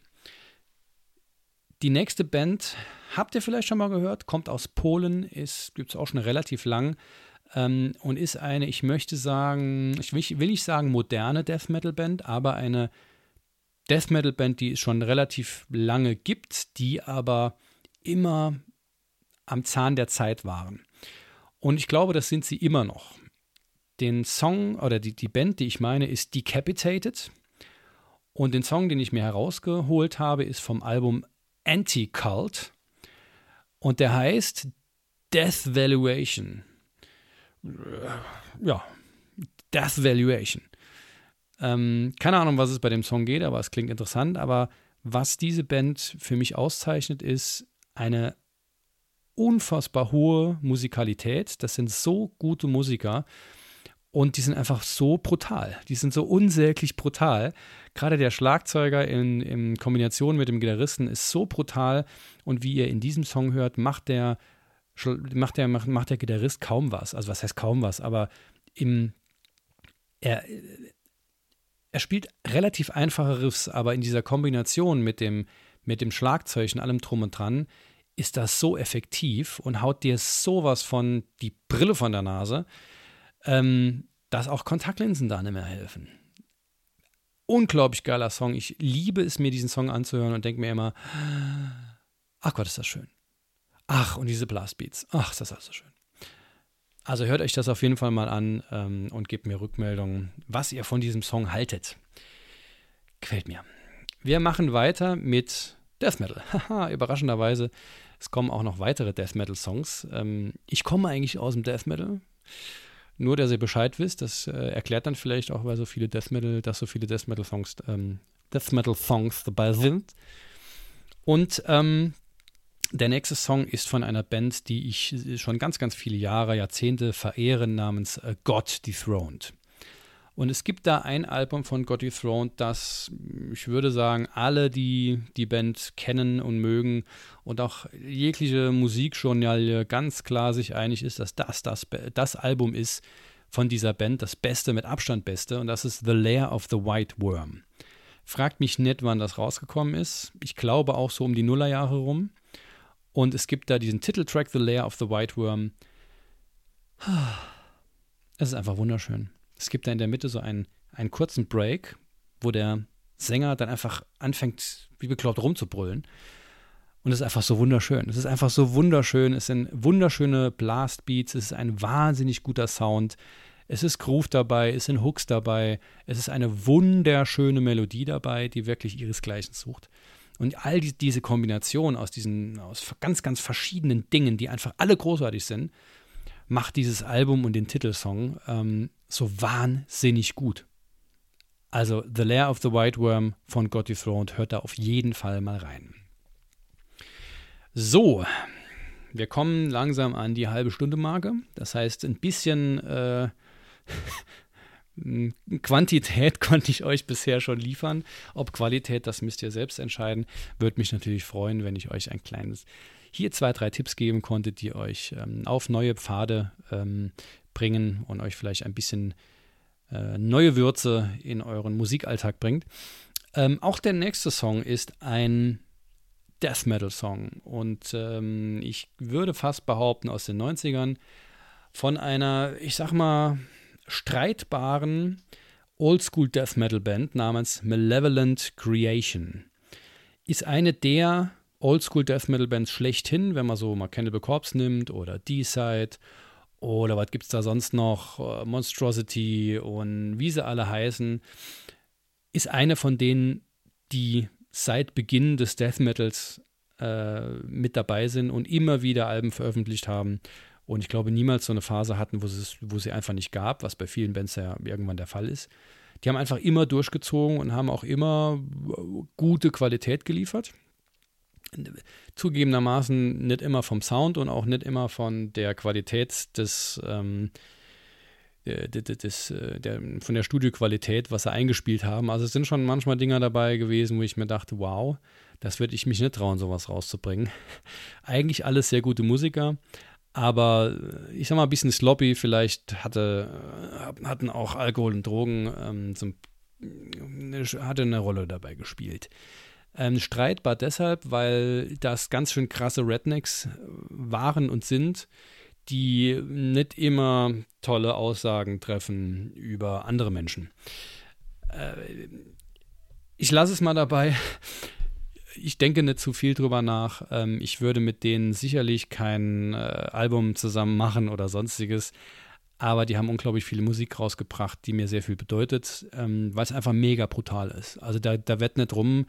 Die nächste Band habt ihr vielleicht schon mal gehört, kommt aus Polen, gibt es auch schon relativ lang ähm, und ist eine, ich möchte sagen, ich will, will nicht sagen moderne Death Metal Band, aber eine Death Metal Band, die es schon relativ lange gibt, die aber immer am Zahn der Zeit waren. Und ich glaube, das sind sie immer noch. Den Song oder die, die Band, die ich meine, ist Decapitated. Und den Song, den ich mir herausgeholt habe, ist vom Album Anti-Cult. Und der heißt Death Valuation. Ja, Death Valuation. Ähm, keine Ahnung, was es bei dem Song geht, aber es klingt interessant. Aber was diese Band für mich auszeichnet, ist eine unfassbar hohe Musikalität. Das sind so gute Musiker und die sind einfach so brutal. Die sind so unsäglich brutal. Gerade der Schlagzeuger in, in Kombination mit dem Gitarristen ist so brutal und wie ihr in diesem Song hört, macht der macht der, macht, macht der Gitarrist kaum was. Also was heißt kaum was, aber im, er, er spielt relativ einfache Riffs, aber in dieser Kombination mit dem, mit dem Schlagzeug und allem drum und dran ist das so effektiv und haut dir sowas von die Brille von der Nase, ähm, dass auch Kontaktlinsen da nicht mehr helfen. Unglaublich geiler Song. Ich liebe es, mir diesen Song anzuhören und denke mir immer, ach Gott, ist das schön. Ach, und diese Blastbeats. Ach, ist das alles so schön. Also hört euch das auf jeden Fall mal an ähm, und gebt mir Rückmeldungen, was ihr von diesem Song haltet. Quält mir. Wir machen weiter mit Death Metal. Haha, überraschenderweise. Es kommen auch noch weitere Death Metal Songs. Ähm, ich komme eigentlich aus dem Death Metal. Nur, dass ihr Bescheid wisst, das äh, erklärt dann vielleicht auch, weil so viele Death Metal, dass so viele Death Metal Songs, ähm, Death Metal Songs dabei sind. Und ähm, der nächste Song ist von einer Band, die ich schon ganz, ganz viele Jahre, Jahrzehnte verehre, namens äh, God Dethroned. Und es gibt da ein Album von Got Throne, das, ich würde sagen, alle, die die Band kennen und mögen und auch jegliche Musikjournalie ganz klar sich einig ist, dass das das, das Album ist von dieser Band, das Beste, mit Abstand Beste. Und das ist The Lair of the White Worm. Fragt mich nicht, wann das rausgekommen ist. Ich glaube auch so um die Nullerjahre rum. Und es gibt da diesen Titeltrack The Lair of the White Worm. Es ist einfach wunderschön. Es gibt da in der Mitte so einen, einen kurzen Break, wo der Sänger dann einfach anfängt, wie bekloppt rumzubrüllen. Und es ist einfach so wunderschön. Es ist einfach so wunderschön. Es sind wunderschöne Blastbeats. Es ist ein wahnsinnig guter Sound. Es ist Groove dabei. Es sind Hooks dabei. Es ist eine wunderschöne Melodie dabei, die wirklich ihresgleichen sucht. Und all die, diese Kombination aus diesen, aus ganz, ganz verschiedenen Dingen, die einfach alle großartig sind, macht dieses Album und den Titelsong ähm, so wahnsinnig gut. Also The Lair of the White Worm von God Dethroned, hört da auf jeden Fall mal rein. So, wir kommen langsam an die halbe Stunde Marke. Das heißt, ein bisschen äh, Quantität konnte ich euch bisher schon liefern. Ob Qualität, das müsst ihr selbst entscheiden. Würde mich natürlich freuen, wenn ich euch ein kleines hier zwei, drei Tipps geben konnte, die euch ähm, auf neue Pfade ähm, bringen und euch vielleicht ein bisschen äh, neue Würze in euren Musikalltag bringt. Ähm, auch der nächste Song ist ein Death Metal Song und ähm, ich würde fast behaupten aus den 90ern von einer, ich sag mal, streitbaren Oldschool Death Metal Band namens Malevolent Creation. Ist eine der Oldschool Death Metal Bands schlechthin, wenn man so mal Cannibal Corpse nimmt oder D-Side oder was gibt es da sonst noch, äh, Monstrosity und wie sie alle heißen, ist eine von denen, die seit Beginn des Death Metals äh, mit dabei sind und immer wieder Alben veröffentlicht haben. Und ich glaube, niemals so eine Phase hatten, wo, es, wo sie einfach nicht gab, was bei vielen Bands ja irgendwann der Fall ist. Die haben einfach immer durchgezogen und haben auch immer gute Qualität geliefert zugegebenermaßen nicht immer vom Sound und auch nicht immer von der Qualität des, ähm, des, äh, der, von der Studioqualität, was sie eingespielt haben. Also es sind schon manchmal Dinger dabei gewesen, wo ich mir dachte, wow, das würde ich mich nicht trauen, sowas rauszubringen. Eigentlich alles sehr gute Musiker, aber ich sag mal, ein bisschen sloppy, vielleicht hatte, äh, hatten auch Alkohol und Drogen ähm, zum, hatte eine Rolle dabei gespielt. Ähm, streitbar deshalb, weil das ganz schön krasse Rednecks waren und sind, die nicht immer tolle Aussagen treffen über andere Menschen. Äh, ich lasse es mal dabei. Ich denke nicht zu viel drüber nach. Ähm, ich würde mit denen sicherlich kein äh, Album zusammen machen oder sonstiges. Aber die haben unglaublich viele Musik rausgebracht, die mir sehr viel bedeutet, ähm, weil es einfach mega brutal ist. Also da, da wird nicht rum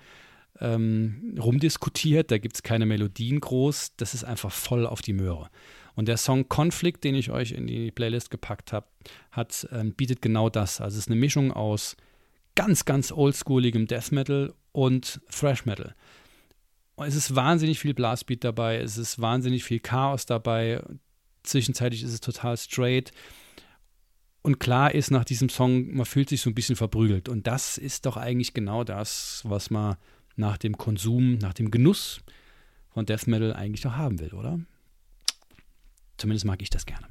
ähm, rumdiskutiert, da gibt es keine Melodien groß, das ist einfach voll auf die Möhre. Und der Song Conflict, den ich euch in die Playlist gepackt habe, hat, ähm, bietet genau das. Also es ist eine Mischung aus ganz, ganz oldschooligem Death Metal und Thrash Metal. Es ist wahnsinnig viel Blastbeat dabei, es ist wahnsinnig viel Chaos dabei. Zwischenzeitlich ist es total straight. Und klar ist nach diesem Song, man fühlt sich so ein bisschen verprügelt. Und das ist doch eigentlich genau das, was man nach dem Konsum, nach dem Genuss von Death Metal eigentlich noch haben will, oder? Zumindest mag ich das gerne.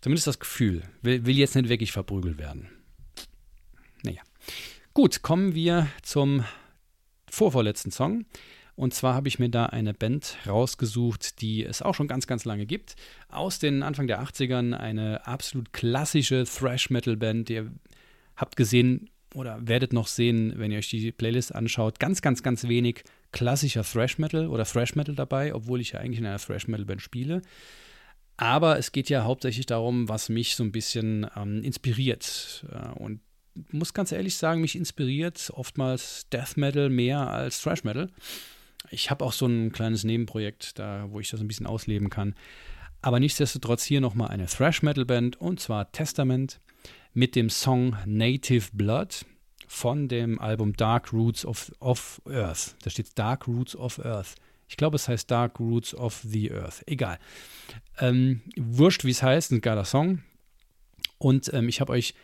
Zumindest das Gefühl. Will, will jetzt nicht wirklich verprügelt werden. Naja. Gut, kommen wir zum vorvorletzten Song. Und zwar habe ich mir da eine Band rausgesucht, die es auch schon ganz, ganz lange gibt. Aus den Anfang der 80ern eine absolut klassische Thrash-Metal-Band. Ihr habt gesehen, oder werdet noch sehen, wenn ihr euch die Playlist anschaut, ganz, ganz, ganz wenig klassischer Thrash Metal oder Thrash Metal dabei, obwohl ich ja eigentlich in einer Thrash Metal Band spiele. Aber es geht ja hauptsächlich darum, was mich so ein bisschen ähm, inspiriert. Äh, und muss ganz ehrlich sagen, mich inspiriert oftmals Death Metal mehr als Thrash Metal. Ich habe auch so ein kleines Nebenprojekt, da, wo ich das ein bisschen ausleben kann. Aber nichtsdestotrotz hier nochmal eine Thrash Metal Band und zwar Testament mit dem Song Native Blood von dem Album Dark Roots of, of Earth. Da steht Dark Roots of Earth. Ich glaube, es heißt Dark Roots of the Earth. Egal. Ähm, wurscht, wie es heißt, ein geiler Song. Und ähm, ich habe euch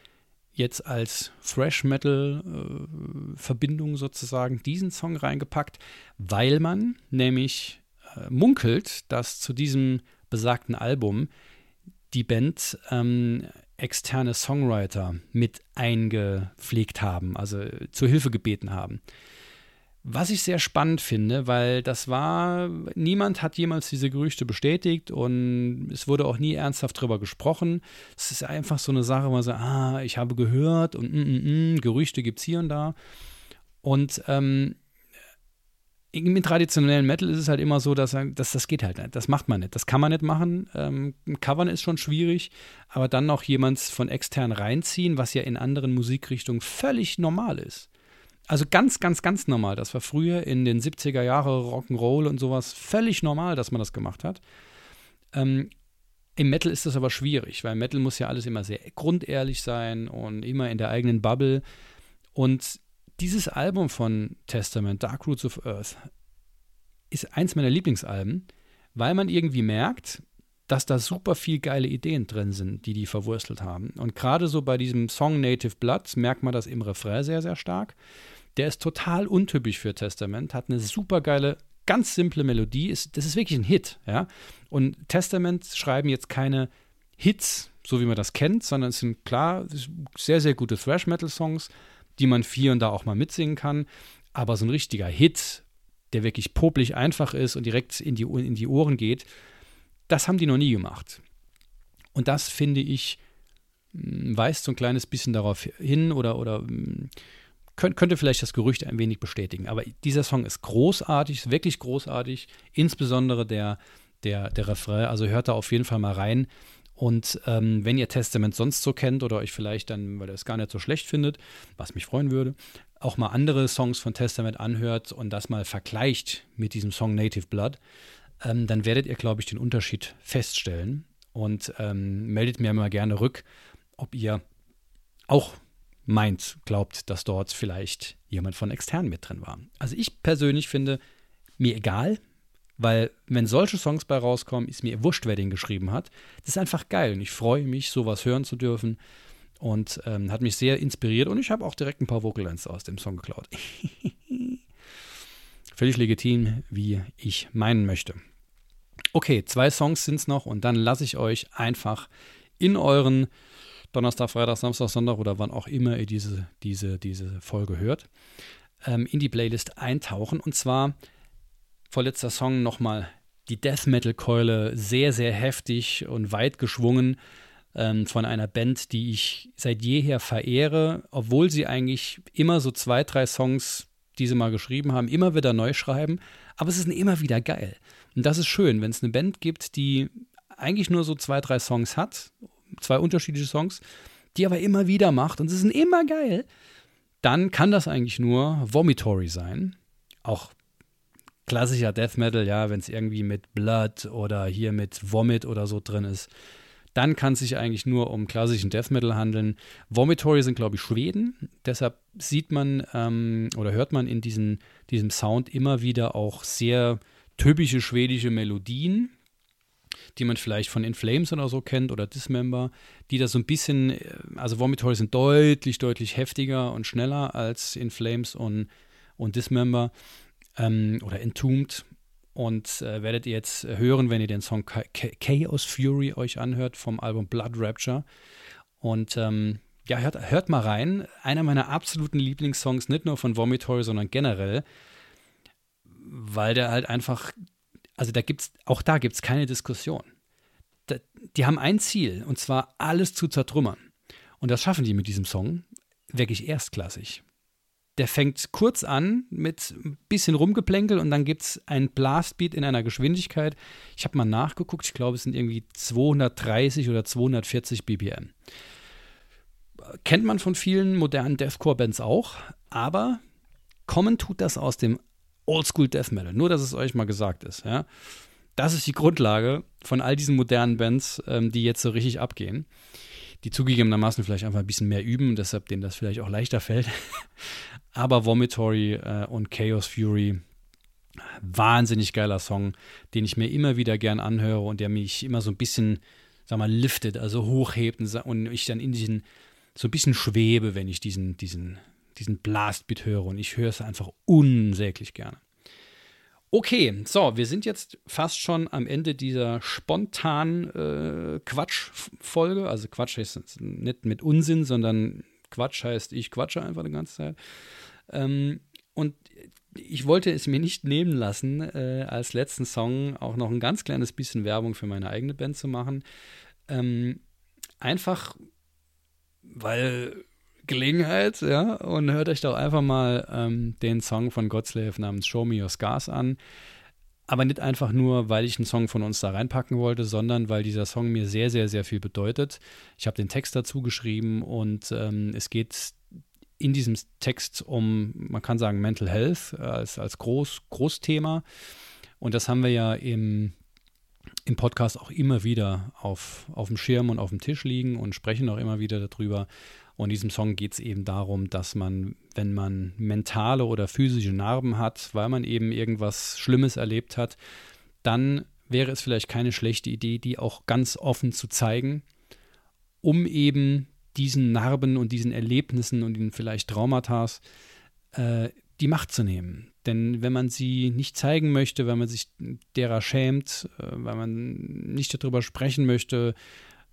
jetzt als Thrash Metal äh, Verbindung sozusagen diesen Song reingepackt, weil man nämlich äh, munkelt, dass zu diesem besagten Album die Band ähm, externe Songwriter mit eingepflegt haben, also zur Hilfe gebeten haben. Was ich sehr spannend finde, weil das war, niemand hat jemals diese Gerüchte bestätigt und es wurde auch nie ernsthaft drüber gesprochen. Es ist einfach so eine Sache, wo man sagt, ah, ich habe gehört und mm, mm, mm, Gerüchte gibt es hier und da. Und ähm, im traditionellen Metal ist es halt immer so, dass, dass das geht halt nicht. Das macht man nicht. Das kann man nicht machen. Ähm, Covern ist schon schwierig, aber dann noch jemand von extern reinziehen, was ja in anderen Musikrichtungen völlig normal ist. Also ganz, ganz, ganz normal. Das war früher in den 70er Jahre Rock'n'Roll und sowas völlig normal, dass man das gemacht hat. Ähm, Im Metal ist das aber schwierig, weil Metal muss ja alles immer sehr grundehrlich sein und immer in der eigenen Bubble. Und dieses Album von Testament, Dark Roots of Earth, ist eins meiner Lieblingsalben, weil man irgendwie merkt, dass da super viel geile Ideen drin sind, die die verwurstelt haben. Und gerade so bei diesem Song Native Blood merkt man das im Refrain sehr, sehr stark. Der ist total untypisch für Testament, hat eine super geile, ganz simple Melodie. Ist, das ist wirklich ein Hit, ja. Und Testament schreiben jetzt keine Hits, so wie man das kennt, sondern es sind klar sehr, sehr gute Thrash-Metal-Songs, die man hier und da auch mal mitsingen kann. Aber so ein richtiger Hit, der wirklich popelig einfach ist und direkt in die, in die Ohren geht, das haben die noch nie gemacht. Und das finde ich, weist so ein kleines bisschen darauf hin oder, oder hm, könnte vielleicht das Gerücht ein wenig bestätigen. Aber dieser Song ist großartig, ist wirklich großartig, insbesondere der, der, der Refrain. Also hört da auf jeden Fall mal rein. Und ähm, wenn ihr Testament sonst so kennt oder euch vielleicht dann, weil ihr es gar nicht so schlecht findet, was mich freuen würde, auch mal andere Songs von Testament anhört und das mal vergleicht mit diesem Song Native Blood, ähm, dann werdet ihr, glaube ich, den Unterschied feststellen. Und ähm, meldet mir mal gerne rück, ob ihr auch meint, glaubt, dass dort vielleicht jemand von extern mit drin war. Also ich persönlich finde, mir egal, weil wenn solche Songs bei rauskommen, ist mir wurscht, wer den geschrieben hat. Das ist einfach geil und ich freue mich, sowas hören zu dürfen und ähm, hat mich sehr inspiriert und ich habe auch direkt ein paar Vocalines aus dem Song geklaut. Völlig legitim, wie ich meinen möchte. Okay, zwei Songs sind es noch und dann lasse ich euch einfach in euren Donnerstag, Freitag, Samstag, Sonntag oder wann auch immer ihr diese, diese, diese Folge hört, ähm, in die Playlist eintauchen. Und zwar vorletzter Song nochmal die Death Metal-Keule sehr, sehr heftig und weit geschwungen ähm, von einer Band, die ich seit jeher verehre, obwohl sie eigentlich immer so zwei, drei Songs, die sie mal geschrieben haben, immer wieder neu schreiben. Aber es ist immer wieder geil. Und das ist schön, wenn es eine Band gibt, die eigentlich nur so zwei, drei Songs hat zwei unterschiedliche Songs, die aber immer wieder macht und sie sind immer geil, dann kann das eigentlich nur Vomitory sein. Auch klassischer Death Metal, ja, wenn es irgendwie mit Blood oder hier mit Vomit oder so drin ist, dann kann es sich eigentlich nur um klassischen Death Metal handeln. Vomitory sind, glaube ich, Schweden. Deshalb sieht man ähm, oder hört man in diesen, diesem Sound immer wieder auch sehr typische schwedische Melodien, die man vielleicht von In Flames oder so kennt oder Dismember, die da so ein bisschen, äh, also Vomitory sind deutlich, deutlich heftiger und schneller als In Flames und, und Dismember ähm, oder Entombed. Und äh, werdet ihr jetzt hören, wenn ihr den Song Chaos Fury euch anhört vom Album Blood Rapture. Und ähm, ja, hört, hört mal rein. Einer meiner absoluten Lieblingssongs, nicht nur von Vomitory, sondern generell, weil der halt einfach also da gibt's, auch da gibt es keine Diskussion. Da, die haben ein Ziel, und zwar alles zu zertrümmern. Und das schaffen die mit diesem Song wirklich erstklassig. Der fängt kurz an mit ein bisschen Rumgeplänkel und dann gibt es ein Blastbeat in einer Geschwindigkeit. Ich habe mal nachgeguckt, ich glaube, es sind irgendwie 230 oder 240 BPM. Kennt man von vielen modernen Deathcore-Bands auch, aber kommen tut das aus dem Oldschool Death Metal. Nur, dass es euch mal gesagt ist. Ja? Das ist die Grundlage von all diesen modernen Bands, ähm, die jetzt so richtig abgehen. Die zugegebenermaßen vielleicht einfach ein bisschen mehr üben deshalb denen das vielleicht auch leichter fällt. Aber Vomitory äh, und Chaos Fury, wahnsinnig geiler Song, den ich mir immer wieder gern anhöre und der mich immer so ein bisschen, sag mal, liftet, also hochhebt und, und ich dann in diesen so ein bisschen schwebe, wenn ich diesen, diesen, diesen Blastbeat höre. Und ich höre es einfach unsäglich gerne. Okay, so, wir sind jetzt fast schon am Ende dieser spontanen äh, Quatsch-Folge. Also Quatsch heißt nicht mit Unsinn, sondern Quatsch heißt, ich quatsche einfach die ganze Zeit. Ähm, und ich wollte es mir nicht nehmen lassen, äh, als letzten Song auch noch ein ganz kleines bisschen Werbung für meine eigene Band zu machen. Ähm, einfach, weil Gelegenheit, ja, und hört euch doch einfach mal ähm, den Song von Godslave namens Show Me Your Scars an. Aber nicht einfach nur, weil ich einen Song von uns da reinpacken wollte, sondern weil dieser Song mir sehr, sehr, sehr viel bedeutet. Ich habe den Text dazu geschrieben und ähm, es geht in diesem Text um, man kann sagen, Mental Health als, als Groß, Großthema. Und das haben wir ja im, im Podcast auch immer wieder auf, auf dem Schirm und auf dem Tisch liegen und sprechen auch immer wieder darüber. Und in diesem Song geht es eben darum, dass man, wenn man mentale oder physische Narben hat, weil man eben irgendwas Schlimmes erlebt hat, dann wäre es vielleicht keine schlechte Idee, die auch ganz offen zu zeigen, um eben diesen Narben und diesen Erlebnissen und den vielleicht Traumata äh, die Macht zu nehmen. Denn wenn man sie nicht zeigen möchte, wenn man sich derer schämt, äh, weil man nicht darüber sprechen möchte,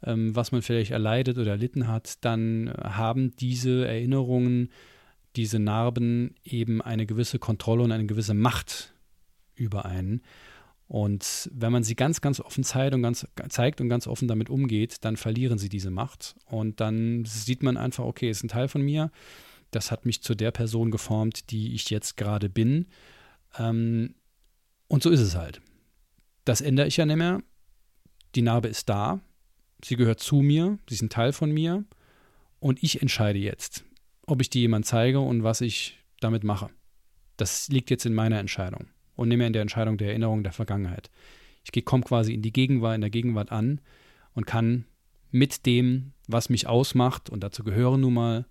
ähm, was man vielleicht erleidet oder erlitten hat, dann haben diese Erinnerungen, diese Narben eben eine gewisse Kontrolle und eine gewisse Macht über einen. Und wenn man sie ganz, ganz offen zeigt und ganz, zeigt und ganz offen damit umgeht, dann verlieren sie diese Macht. Und dann sieht man einfach, okay, ist ein Teil von mir. Das hat mich zu der Person geformt, die ich jetzt gerade bin. Ähm, und so ist es halt. Das ändere ich ja nicht mehr. Die Narbe ist da. Sie gehört zu mir. Sie ist ein Teil von mir. Und ich entscheide jetzt, ob ich die jemand zeige und was ich damit mache. Das liegt jetzt in meiner Entscheidung und nicht mehr in der Entscheidung der Erinnerung der Vergangenheit. Ich komme quasi in die Gegenwart, in der Gegenwart an und kann mit dem, was mich ausmacht, und dazu gehören nun mal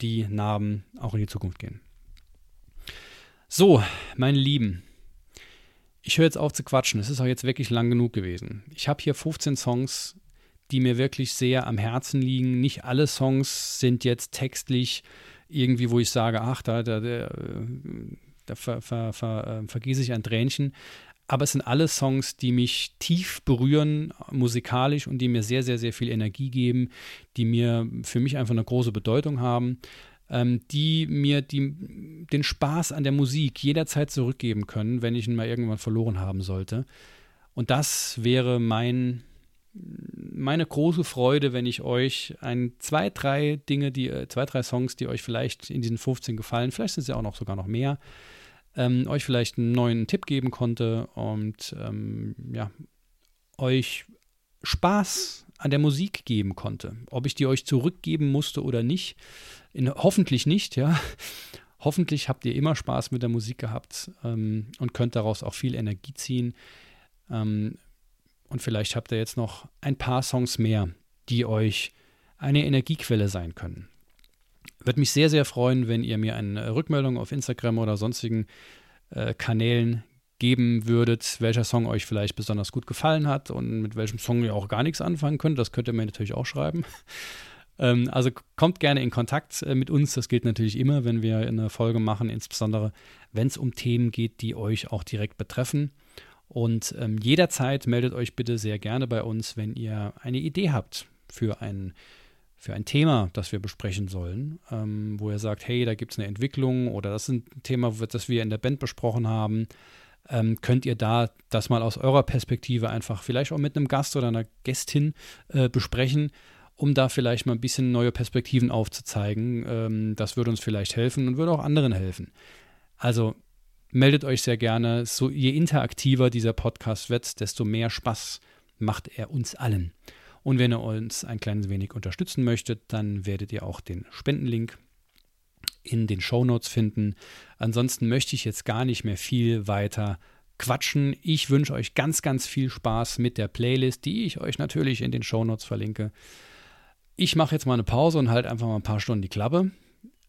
die Narben, auch in die Zukunft gehen. So, meine Lieben, ich höre jetzt auf zu quatschen. Es ist auch jetzt wirklich lang genug gewesen. Ich habe hier 15 Songs, die mir wirklich sehr am Herzen liegen. Nicht alle Songs sind jetzt textlich irgendwie, wo ich sage, ach, da, da, da da ver, ver, ver, äh, vergieße ich ein Tränchen. Aber es sind alle Songs, die mich tief berühren, musikalisch und die mir sehr, sehr, sehr viel Energie geben, die mir für mich einfach eine große Bedeutung haben, ähm, die mir die, den Spaß an der Musik jederzeit zurückgeben können, wenn ich ihn mal irgendwann verloren haben sollte. Und das wäre mein, meine große Freude, wenn ich euch ein, zwei, drei Dinge, die, äh, zwei, drei Songs, die euch vielleicht in diesen 15 gefallen, vielleicht sind es ja auch noch sogar noch mehr, ähm, euch vielleicht einen neuen Tipp geben konnte und ähm, ja, euch Spaß an der Musik geben konnte. Ob ich die euch zurückgeben musste oder nicht, in, hoffentlich nicht, ja. Hoffentlich habt ihr immer Spaß mit der Musik gehabt ähm, und könnt daraus auch viel Energie ziehen. Ähm, und vielleicht habt ihr jetzt noch ein paar Songs mehr, die euch eine Energiequelle sein können. Würde mich sehr, sehr freuen, wenn ihr mir eine Rückmeldung auf Instagram oder sonstigen äh, Kanälen geben würdet, welcher Song euch vielleicht besonders gut gefallen hat und mit welchem Song ihr auch gar nichts anfangen könnt. Das könnt ihr mir natürlich auch schreiben. ähm, also kommt gerne in Kontakt äh, mit uns. Das gilt natürlich immer, wenn wir eine Folge machen, insbesondere wenn es um Themen geht, die euch auch direkt betreffen. Und ähm, jederzeit meldet euch bitte sehr gerne bei uns, wenn ihr eine Idee habt für ein für ein Thema, das wir besprechen sollen, ähm, wo er sagt, hey, da gibt es eine Entwicklung oder das ist ein Thema, das wir in der Band besprochen haben, ähm, könnt ihr da das mal aus eurer Perspektive einfach vielleicht auch mit einem Gast oder einer Gästin äh, besprechen, um da vielleicht mal ein bisschen neue Perspektiven aufzuzeigen. Ähm, das würde uns vielleicht helfen und würde auch anderen helfen. Also meldet euch sehr gerne. So, je interaktiver dieser Podcast wird, desto mehr Spaß macht er uns allen. Und wenn ihr uns ein kleines wenig unterstützen möchtet, dann werdet ihr auch den Spendenlink in den Show Notes finden. Ansonsten möchte ich jetzt gar nicht mehr viel weiter quatschen. Ich wünsche euch ganz, ganz viel Spaß mit der Playlist, die ich euch natürlich in den Show Notes verlinke. Ich mache jetzt mal eine Pause und halte einfach mal ein paar Stunden die Klappe.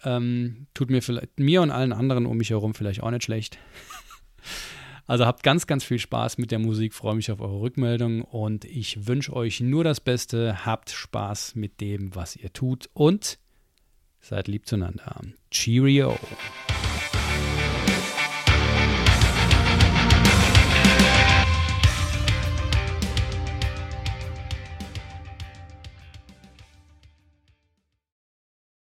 Ähm, tut mir, vielleicht, mir und allen anderen um mich herum vielleicht auch nicht schlecht. Also habt ganz, ganz viel Spaß mit der Musik, freue mich auf eure Rückmeldung und ich wünsche euch nur das Beste. Habt Spaß mit dem, was ihr tut und Seid lieb zueinander. Cheerio.